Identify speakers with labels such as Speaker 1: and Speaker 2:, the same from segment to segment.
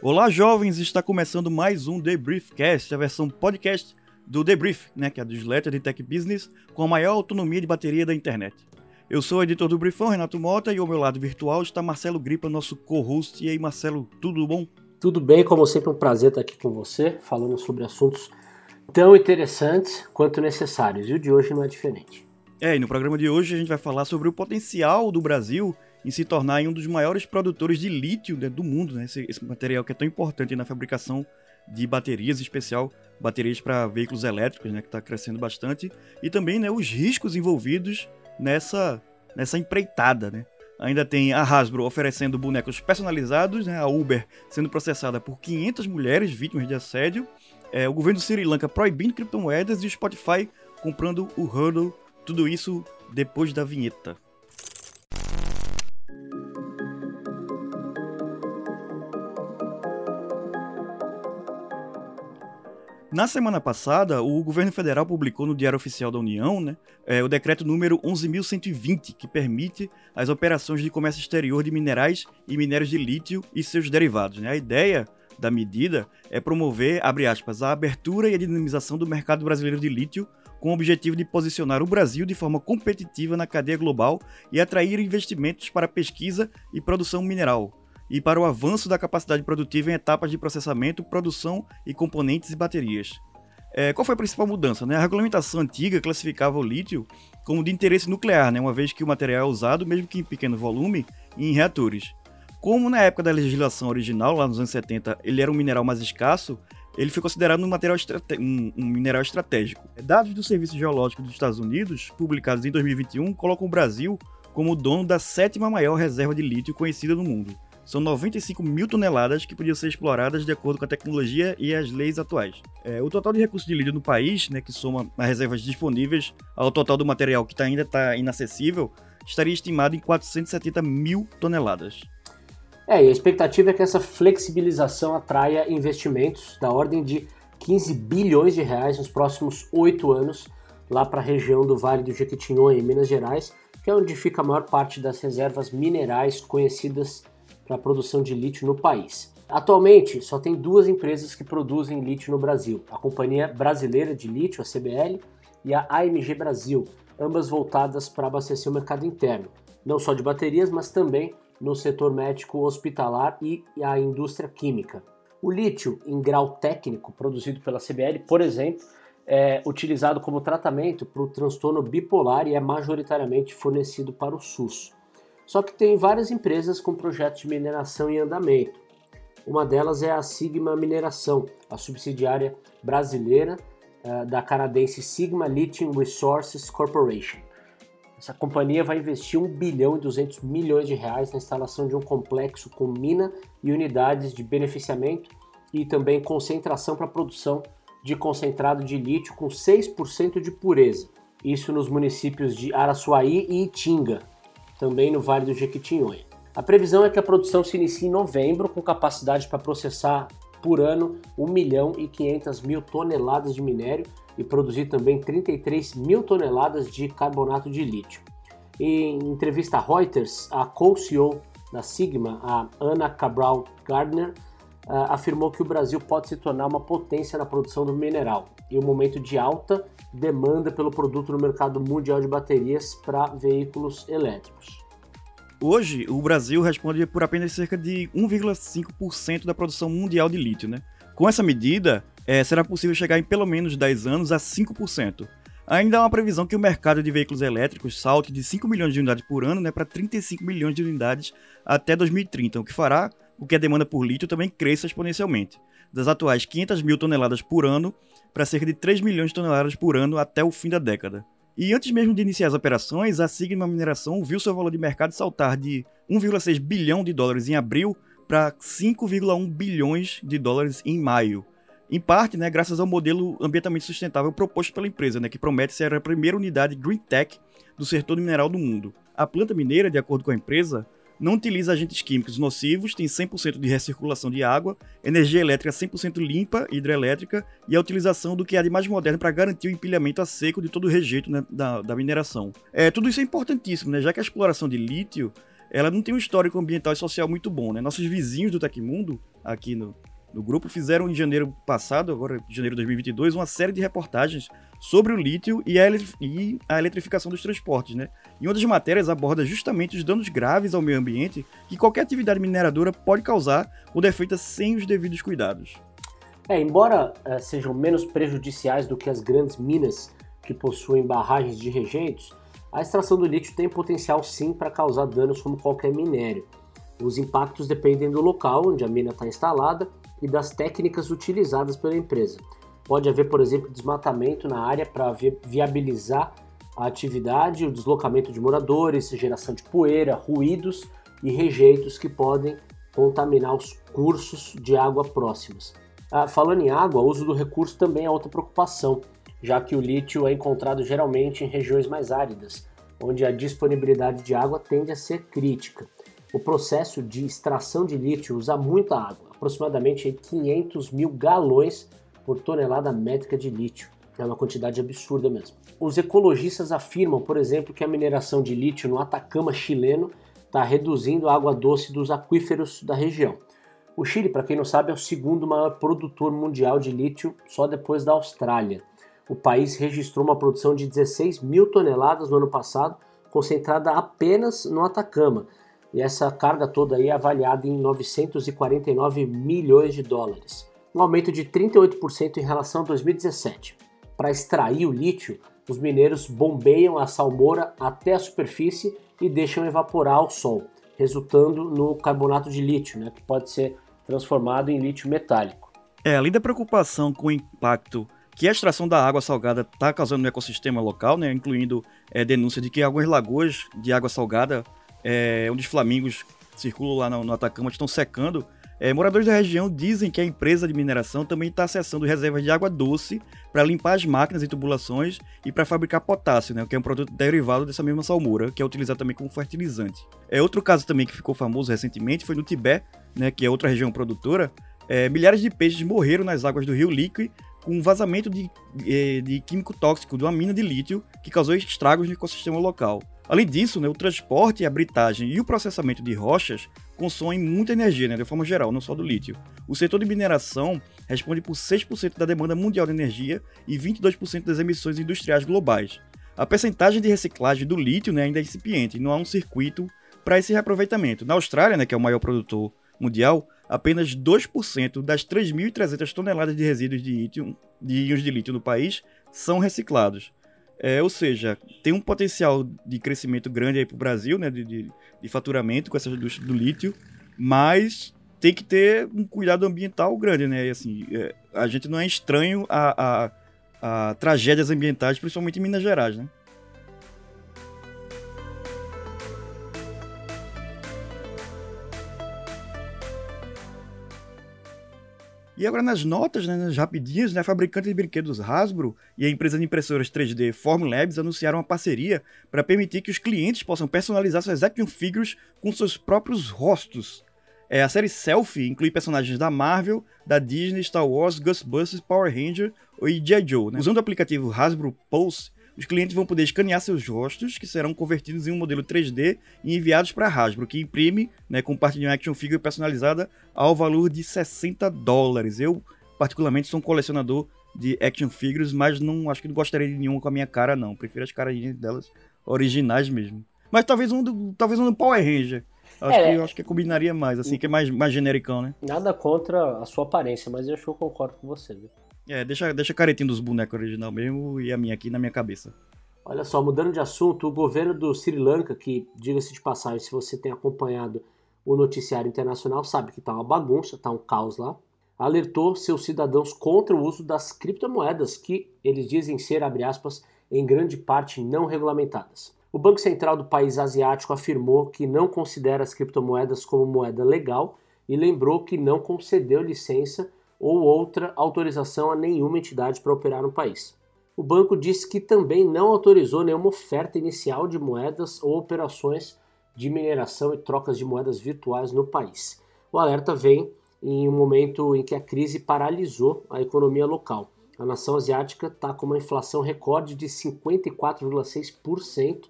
Speaker 1: Olá, jovens! Está começando mais um The Briefcast, a versão podcast do The Brief, né, que é a newsletter de Tech Business com a maior autonomia de bateria da internet. Eu sou o editor do Briefão, Renato Mota, e ao meu lado virtual está Marcelo Gripa, nosso co-host. E aí, Marcelo, tudo bom?
Speaker 2: Tudo bem, como sempre, um prazer estar aqui com você, falando sobre assuntos tão interessantes quanto necessários. E o de hoje não é diferente.
Speaker 1: É, e no programa de hoje a gente vai falar sobre o potencial do Brasil em se tornar um dos maiores produtores de lítio né, do mundo, né? Esse, esse, material que é tão importante na fabricação de baterias, em especial baterias para veículos elétricos, né, que está crescendo bastante, e também né, os riscos envolvidos nessa, nessa empreitada. Né? Ainda tem a Hasbro oferecendo bonecos personalizados, né, a Uber sendo processada por 500 mulheres vítimas de assédio, é, o governo do Sri Lanka proibindo criptomoedas e o Spotify comprando o Hurdle, tudo isso depois da vinheta. Na semana passada, o governo federal publicou no Diário Oficial da União né, é, o decreto número 11.120, que permite as operações de comércio exterior de minerais e minérios de lítio e seus derivados. Né? A ideia da medida é promover, aspas, a abertura e a dinamização do mercado brasileiro de lítio com o objetivo de posicionar o Brasil de forma competitiva na cadeia global e atrair investimentos para pesquisa e produção mineral, e para o avanço da capacidade produtiva em etapas de processamento, produção e componentes e baterias. É, qual foi a principal mudança? Né? A regulamentação antiga classificava o lítio como de interesse nuclear, né? uma vez que o material é usado, mesmo que em pequeno volume, em reatores. Como na época da legislação original, lá nos anos 70, ele era um mineral mais escasso, ele foi considerado um, material um, um mineral estratégico. Dados do Serviço Geológico dos Estados Unidos, publicados em 2021, colocam o Brasil como dono da sétima maior reserva de lítio conhecida no mundo são 95 mil toneladas que podiam ser exploradas de acordo com a tecnologia e as leis atuais. É, o total de recursos de lítio no país, né, que soma as reservas disponíveis ao total do material que tá, ainda está inacessível, estaria estimado em 470 mil toneladas.
Speaker 2: É, e a expectativa é que essa flexibilização atraia investimentos da ordem de 15 bilhões de reais nos próximos oito anos lá para a região do Vale do Jequitinhonha, em Minas Gerais, que é onde fica a maior parte das reservas minerais conhecidas para a produção de lítio no país. Atualmente, só tem duas empresas que produzem lítio no Brasil: a Companhia Brasileira de Lítio, a CBL, e a AMG Brasil, ambas voltadas para abastecer o mercado interno, não só de baterias, mas também no setor médico hospitalar e a indústria química. O lítio em grau técnico, produzido pela CBL, por exemplo, é utilizado como tratamento para o transtorno bipolar e é majoritariamente fornecido para o SUS. Só que tem várias empresas com projetos de mineração em andamento. Uma delas é a Sigma Mineração, a subsidiária brasileira uh, da canadense Sigma Lithium Resources Corporation. Essa companhia vai investir 1 bilhão e 200 milhões de reais na instalação de um complexo com mina e unidades de beneficiamento e também concentração para produção de concentrado de lítio com 6% de pureza. Isso nos municípios de Araçuaí e Itinga, também no Vale do Jequitinhonha. A previsão é que a produção se inicie em novembro, com capacidade para processar por ano 1 milhão e 500 mil toneladas de minério e produzir também 33 mil toneladas de carbonato de lítio. Em entrevista a Reuters, a co-CEO da Sigma, a Ana Cabral Gardner, afirmou que o Brasil pode se tornar uma potência na produção do mineral em um momento de alta demanda pelo produto no mercado mundial de baterias para veículos elétricos.
Speaker 1: Hoje, o Brasil responde por apenas cerca de 1,5% da produção mundial de lítio. Né? Com essa medida, é, será possível chegar em pelo menos 10 anos a 5%. Ainda há uma previsão que o mercado de veículos elétricos salte de 5 milhões de unidades por ano né, para 35 milhões de unidades até 2030, o que fará com que a demanda por lítio também cresça exponencialmente, das atuais 500 mil toneladas por ano para cerca de 3 milhões de toneladas por ano até o fim da década. E antes mesmo de iniciar as operações, a Sigma Mineração viu seu valor de mercado saltar de 1,6 bilhão de dólares em abril para 5,1 bilhões de dólares em maio. Em parte, né, graças ao modelo ambientalmente sustentável proposto pela empresa, né, que promete ser a primeira unidade Green Tech do setor mineral do mundo. A planta mineira, de acordo com a empresa, não utiliza agentes químicos nocivos, tem 100% de recirculação de água, energia elétrica 100% limpa, hidrelétrica e a utilização do que há de mais moderno para garantir o empilhamento a seco de todo o rejeito né, da, da mineração. É, tudo isso é importantíssimo, né, já que a exploração de lítio ela não tem um histórico ambiental e social muito bom, né? Nossos vizinhos do Tecmundo, aqui no, no grupo, fizeram em janeiro passado, agora janeiro de 2022, uma série de reportagens sobre o lítio e a, e a eletrificação dos transportes, né? E uma das matérias aborda justamente os danos graves ao meio ambiente que qualquer atividade mineradora pode causar quando é feita sem os devidos cuidados.
Speaker 2: É, embora uh, sejam menos prejudiciais do que as grandes minas que possuem barragens de rejeitos, a extração do lítio tem potencial sim para causar danos como qualquer minério. Os impactos dependem do local onde a mina está instalada e das técnicas utilizadas pela empresa. Pode haver, por exemplo, desmatamento na área para viabilizar a atividade, o deslocamento de moradores, geração de poeira, ruídos e rejeitos que podem contaminar os cursos de água próximos. Ah, falando em água, o uso do recurso também é outra preocupação, já que o lítio é encontrado geralmente em regiões mais áridas, onde a disponibilidade de água tende a ser crítica. O processo de extração de lítio usa muita água, aproximadamente 500 mil galões por tonelada métrica de lítio. É uma quantidade absurda mesmo. Os ecologistas afirmam, por exemplo, que a mineração de lítio no Atacama chileno está reduzindo a água doce dos aquíferos da região. O Chile, para quem não sabe, é o segundo maior produtor mundial de lítio, só depois da Austrália. O país registrou uma produção de 16 mil toneladas no ano passado, concentrada apenas no Atacama. E essa carga toda aí é avaliada em 949 milhões de dólares, um aumento de 38% em relação a 2017. Para extrair o lítio, os mineiros bombeiam a salmoura até a superfície e deixam evaporar ao sol, resultando no carbonato de lítio, né, que pode ser transformado em lítio metálico.
Speaker 1: É, além da preocupação com o impacto que a extração da água salgada está causando no ecossistema local, né, incluindo é, denúncia de que algumas lagoas de água salgada, é, onde os flamingos circulam lá no, no Atacama, estão secando, é, moradores da região dizem que a empresa de mineração também está acessando reservas de água doce para limpar as máquinas e tubulações e para fabricar potássio, né, que é um produto derivado dessa mesma salmoura, que é utilizado também como fertilizante. É outro caso também que ficou famoso recentemente foi no Tibete, né, que é outra região produtora. É, milhares de peixes morreram nas águas do rio Lique com um vazamento de, é, de químico tóxico de uma mina de lítio que causou estragos no ecossistema local. Além disso, né, o transporte, a britagem e o processamento de rochas consomem muita energia, né, de forma geral, não só do lítio. O setor de mineração responde por 6% da demanda mundial de energia e 22% das emissões industriais globais. A percentagem de reciclagem do lítio né, ainda é incipiente e não há um circuito para esse reaproveitamento. Na Austrália, né, que é o maior produtor mundial, apenas 2% das 3.300 toneladas de resíduos de, de íons de lítio no país são reciclados. É, ou seja, tem um potencial de crescimento grande aí para o Brasil, né, de, de, de, faturamento com essa do, do, lítio, mas tem que ter um cuidado ambiental grande, né? E, assim, é, a gente não é estranho a, a, a tragédias ambientais, principalmente em Minas Gerais, né? E agora nas notas, né, nas rapidinhas, né, a fabricante de brinquedos Hasbro e a empresa de impressoras 3D Formlabs anunciaram uma parceria para permitir que os clientes possam personalizar suas action figures com seus próprios rostos. É, a série Selfie inclui personagens da Marvel, da Disney, Star Wars, Ghostbusters, Power Ranger e G.I. Joe. Né? Usando o aplicativo Hasbro Pulse, os clientes vão poder escanear seus rostos, que serão convertidos em um modelo 3D e enviados para a Hasbro, que imprime, né, com parte de uma action figure personalizada ao valor de 60 dólares. Eu, particularmente, sou um colecionador de action figures, mas não acho que não gostaria de nenhuma com a minha cara, não. Prefiro as carinhas delas originais mesmo. Mas talvez um do, talvez um do Power Ranger. Acho, é, que, acho que combinaria mais, assim, que é mais, mais genericão, né?
Speaker 2: Nada contra a sua aparência, mas eu acho que eu concordo com você, viu?
Speaker 1: É, deixa, deixa a caretinha dos bonecos original mesmo e a minha aqui na minha cabeça.
Speaker 2: Olha só, mudando de assunto, o governo do Sri Lanka, que, diga-se de passagem, se você tem acompanhado o noticiário internacional, sabe que tá uma bagunça, tá um caos lá, alertou seus cidadãos contra o uso das criptomoedas, que eles dizem ser, abre aspas, em grande parte não regulamentadas. O Banco Central do país asiático afirmou que não considera as criptomoedas como moeda legal e lembrou que não concedeu licença ou outra autorização a nenhuma entidade para operar no país. O banco disse que também não autorizou nenhuma oferta inicial de moedas ou operações de mineração e trocas de moedas virtuais no país. O alerta vem em um momento em que a crise paralisou a economia local. A nação asiática está com uma inflação recorde de 54,6%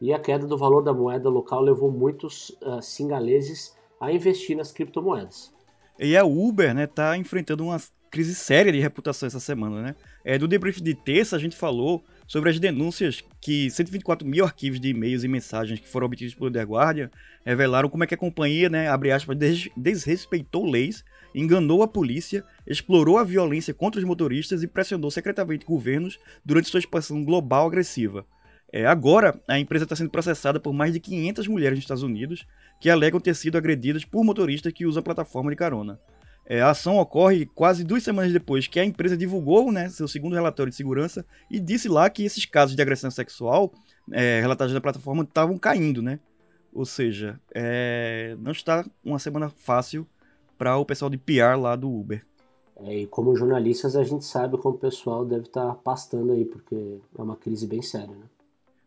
Speaker 2: e a queda do valor da moeda local levou muitos uh, singaleses a investir nas criptomoedas.
Speaker 1: E a Uber, né, tá enfrentando uma crise séria de reputação essa semana, né? É, do debrief de terça a gente falou sobre as denúncias que 124 mil arquivos de e-mails e mensagens que foram obtidos pelo The Guardian revelaram como é que a companhia, né, abre aspas, des desrespeitou leis, enganou a polícia, explorou a violência contra os motoristas e pressionou secretamente governos durante sua expansão global agressiva. É, agora, a empresa está sendo processada por mais de 500 mulheres nos Estados Unidos que alegam ter sido agredidas por motoristas que usam a plataforma de carona. É, a ação ocorre quase duas semanas depois que a empresa divulgou né, seu segundo relatório de segurança e disse lá que esses casos de agressão sexual é, relatados na plataforma estavam caindo, né? Ou seja, é, não está uma semana fácil para o pessoal de PR lá do Uber.
Speaker 2: É, e como jornalistas a gente sabe como o pessoal deve estar tá pastando aí, porque é uma crise bem séria, né?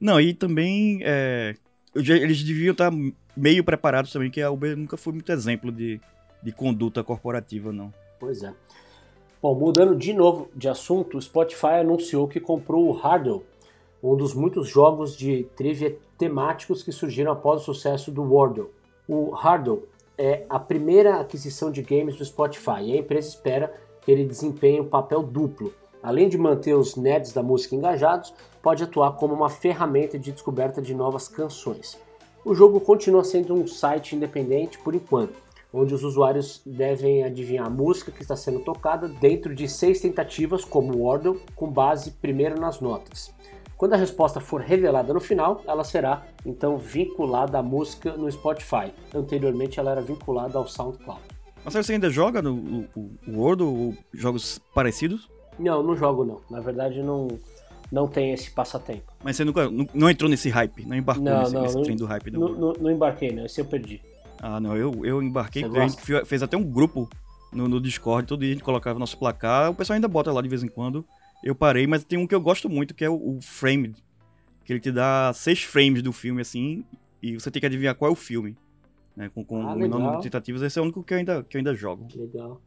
Speaker 1: Não, e também é, eles deviam estar tá meio preparados também, que a Uber nunca foi muito exemplo de, de conduta corporativa, não.
Speaker 2: Pois é. Bom, mudando de novo de assunto, o Spotify anunciou que comprou o Hardle, um dos muitos jogos de trivia temáticos que surgiram após o sucesso do Wordle. O Hardle é a primeira aquisição de games do Spotify e a empresa espera que ele desempenhe um papel duplo. Além de manter os nerds da música engajados, pode atuar como uma ferramenta de descoberta de novas canções. O jogo continua sendo um site independente por enquanto, onde os usuários devem adivinhar a música que está sendo tocada dentro de seis tentativas, como Wordle, com base primeiro nas notas. Quando a resposta for revelada no final, ela será então vinculada à música no Spotify. Anteriormente ela era vinculada ao SoundCloud.
Speaker 1: Mas você ainda joga no o, o Wordle ou jogos parecidos?
Speaker 2: Não, não jogo não. Na verdade não não tem esse passatempo.
Speaker 1: Mas você nunca não, não entrou nesse hype, não embarcou não, nesse, não, nesse trem do hype
Speaker 2: do não, não, embarquei, não. Esse eu perdi.
Speaker 1: Ah, não, eu, eu embarquei, a gente fez até um grupo no, no Discord, todo dia a gente colocava nosso placar, o pessoal ainda bota lá de vez em quando. Eu parei, mas tem um que eu gosto muito, que é o, o Framed, que ele te dá seis frames do filme, assim, e você tem que adivinhar qual é o filme. Né, com, com ah, o menor número de tentativas, esse é o único que eu ainda, que eu ainda jogo.
Speaker 2: Legal.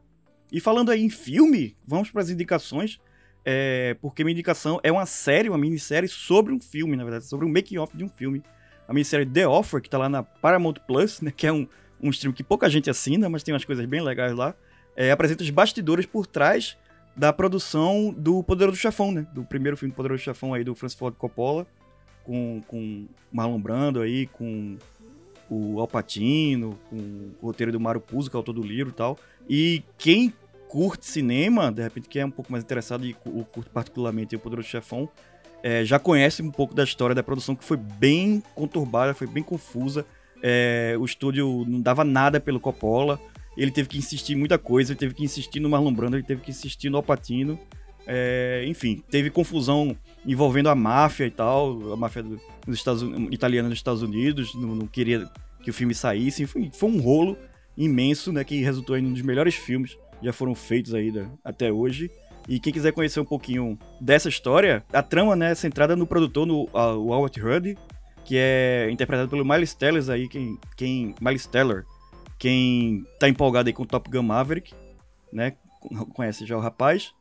Speaker 1: E falando aí em filme, vamos para as indicações é, porque minha indicação é uma série, uma minissérie sobre um filme, na verdade, sobre um making-off de um filme. A minissérie The Offer, que tá lá na Paramount Plus, né, que é um, um stream que pouca gente assina, mas tem umas coisas bem legais lá, é, apresenta os bastidores por trás da produção do Poderoso Chefão, né, do primeiro filme do Poderoso Chefão aí do Francis Ford Coppola, com, com Marlon Brando aí, com o Alpatino, com o roteiro do Mario Puzo, que é autor do livro e tal. E quem curte cinema, de repente que é um pouco mais interessado e curte particularmente o Poderoso Chefão, é, já conhece um pouco da história da produção que foi bem conturbada, foi bem confusa. É, o estúdio não dava nada pelo Coppola, ele teve que insistir em muita coisa, ele teve que insistir no Marlon Brando, ele teve que insistir no Alpatino. É, enfim, teve confusão envolvendo a máfia e tal, a máfia dos Estados, italiana dos Estados Unidos, não, não queria que o filme saísse. Foi, foi um rolo imenso, né, que resultou em um dos melhores filmes já foram feitos aí até hoje. E quem quiser conhecer um pouquinho dessa história, a trama né, é centrada no produtor, no uh, Howard Hurd, que é interpretado pelo Miles Teller aí, quem, quem Miles Teller, quem tá empolgado aí com o Top Gun Maverick, né, conhece já o rapaz.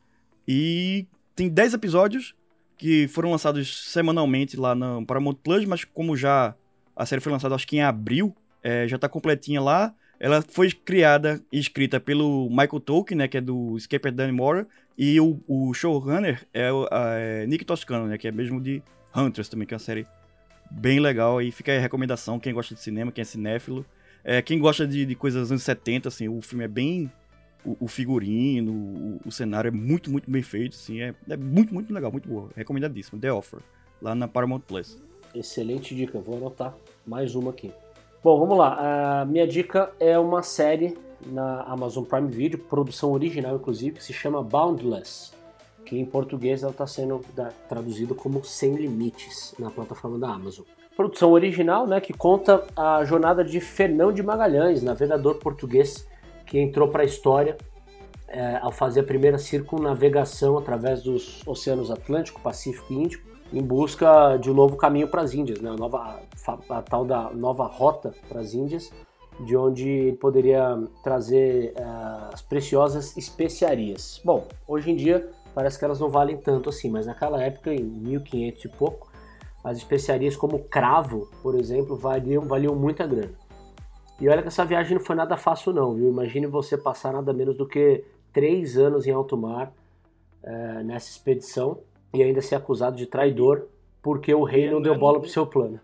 Speaker 1: E tem 10 episódios que foram lançados semanalmente lá no Paramount Plus, mas como já a série foi lançada acho que em abril, é, já tá completinha lá. Ela foi criada e escrita pelo Michael Tolkien, né, que é do Escape Danny Moore, e o, o showrunner é, o, é Nick Toscano, né, que é mesmo de Hunters também, que é uma série bem legal. E fica aí a recomendação, quem gosta de cinema, quem é cinéfilo. É, quem gosta de, de coisas dos anos 70, assim, o filme é bem... O, o figurino, o, o, cenário é muito, muito bem feito, assim, é, é muito, muito legal, muito boa. Recomendadíssimo, The Offer, lá na Paramount Plus.
Speaker 2: Excelente dica, vou anotar mais uma aqui. Bom, vamos lá. A minha dica é uma série na Amazon Prime Video, produção original inclusive, que se chama Boundless, que em português ela está sendo traduzido como Sem Limites na plataforma da Amazon. Produção original, né, que conta a jornada de Fernão de Magalhães, navegador português que entrou para a história é, ao fazer a primeira circunnavegação através dos oceanos Atlântico, Pacífico e Índico em busca de um novo caminho para as Índias, né? a, nova, a, tal da nova rota para as Índias, de onde ele poderia trazer uh, as preciosas especiarias. Bom, hoje em dia parece que elas não valem tanto assim, mas naquela época, em 1500 e pouco, as especiarias como cravo, por exemplo, valiam, valiam muita grana. E olha que essa viagem não foi nada fácil não, viu? Imagine você passar nada menos do que três anos em alto mar é, nessa expedição e ainda ser acusado de traidor porque o rei não deu bola pro seu plano.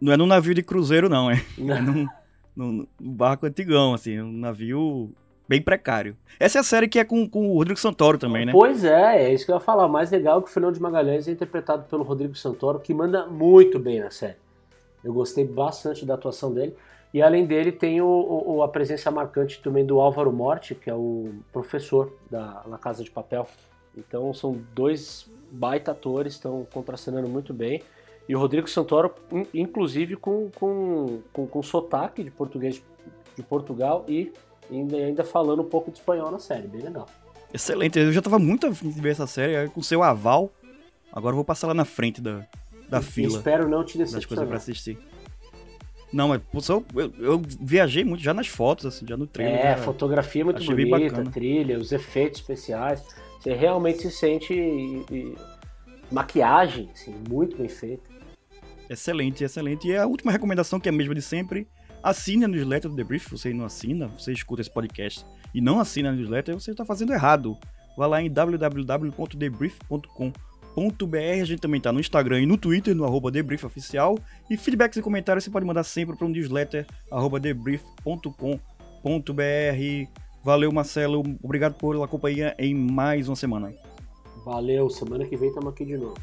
Speaker 1: Não é num navio de cruzeiro não, é, é num, num, barco antigão, assim, um navio bem precário. Essa é a série que é com, com o Rodrigo Santoro também, né?
Speaker 2: Pois é, é isso que eu ia falar. O mais legal é que o Fernando de Magalhães é interpretado pelo Rodrigo Santoro, que manda muito bem na série. Eu gostei bastante da atuação dele. E além dele, tem o, o, a presença marcante também do Álvaro Morte, que é o professor da La Casa de Papel. Então são dois baita atores, estão contracenando muito bem. E o Rodrigo Santoro, inclusive, com, com, com, com sotaque de português de Portugal e ainda, ainda falando um pouco de espanhol na série, bem legal.
Speaker 1: Excelente, eu já estava muito afim de ver essa série, com seu aval. Agora eu vou passar lá na frente da, da fila.
Speaker 2: Espero não te
Speaker 1: decepcionar. Das coisas pra assistir. Não, mas eu, eu, eu, viajei muito já nas fotos, assim, já no trailer.
Speaker 2: É, já, fotografia é muito bonita, trilha, os efeitos especiais. Você realmente se sente e, e, maquiagem, assim, muito bem feita.
Speaker 1: Excelente, excelente. E a última recomendação, que é a mesma de sempre, assine a newsletter do Debrief. Você não assina, você escuta esse podcast e não assina a newsletter, você está fazendo errado. Vá lá em www.debrief.com debrief.br. A gente também tá no Instagram e no Twitter, no arroba debriefoficial. E feedbacks e comentários você pode mandar sempre para o newsletter arroba debrief.com.br. Valeu, Marcelo. Obrigado pela companhia em mais uma semana.
Speaker 2: Valeu. Semana que vem estamos aqui de novo.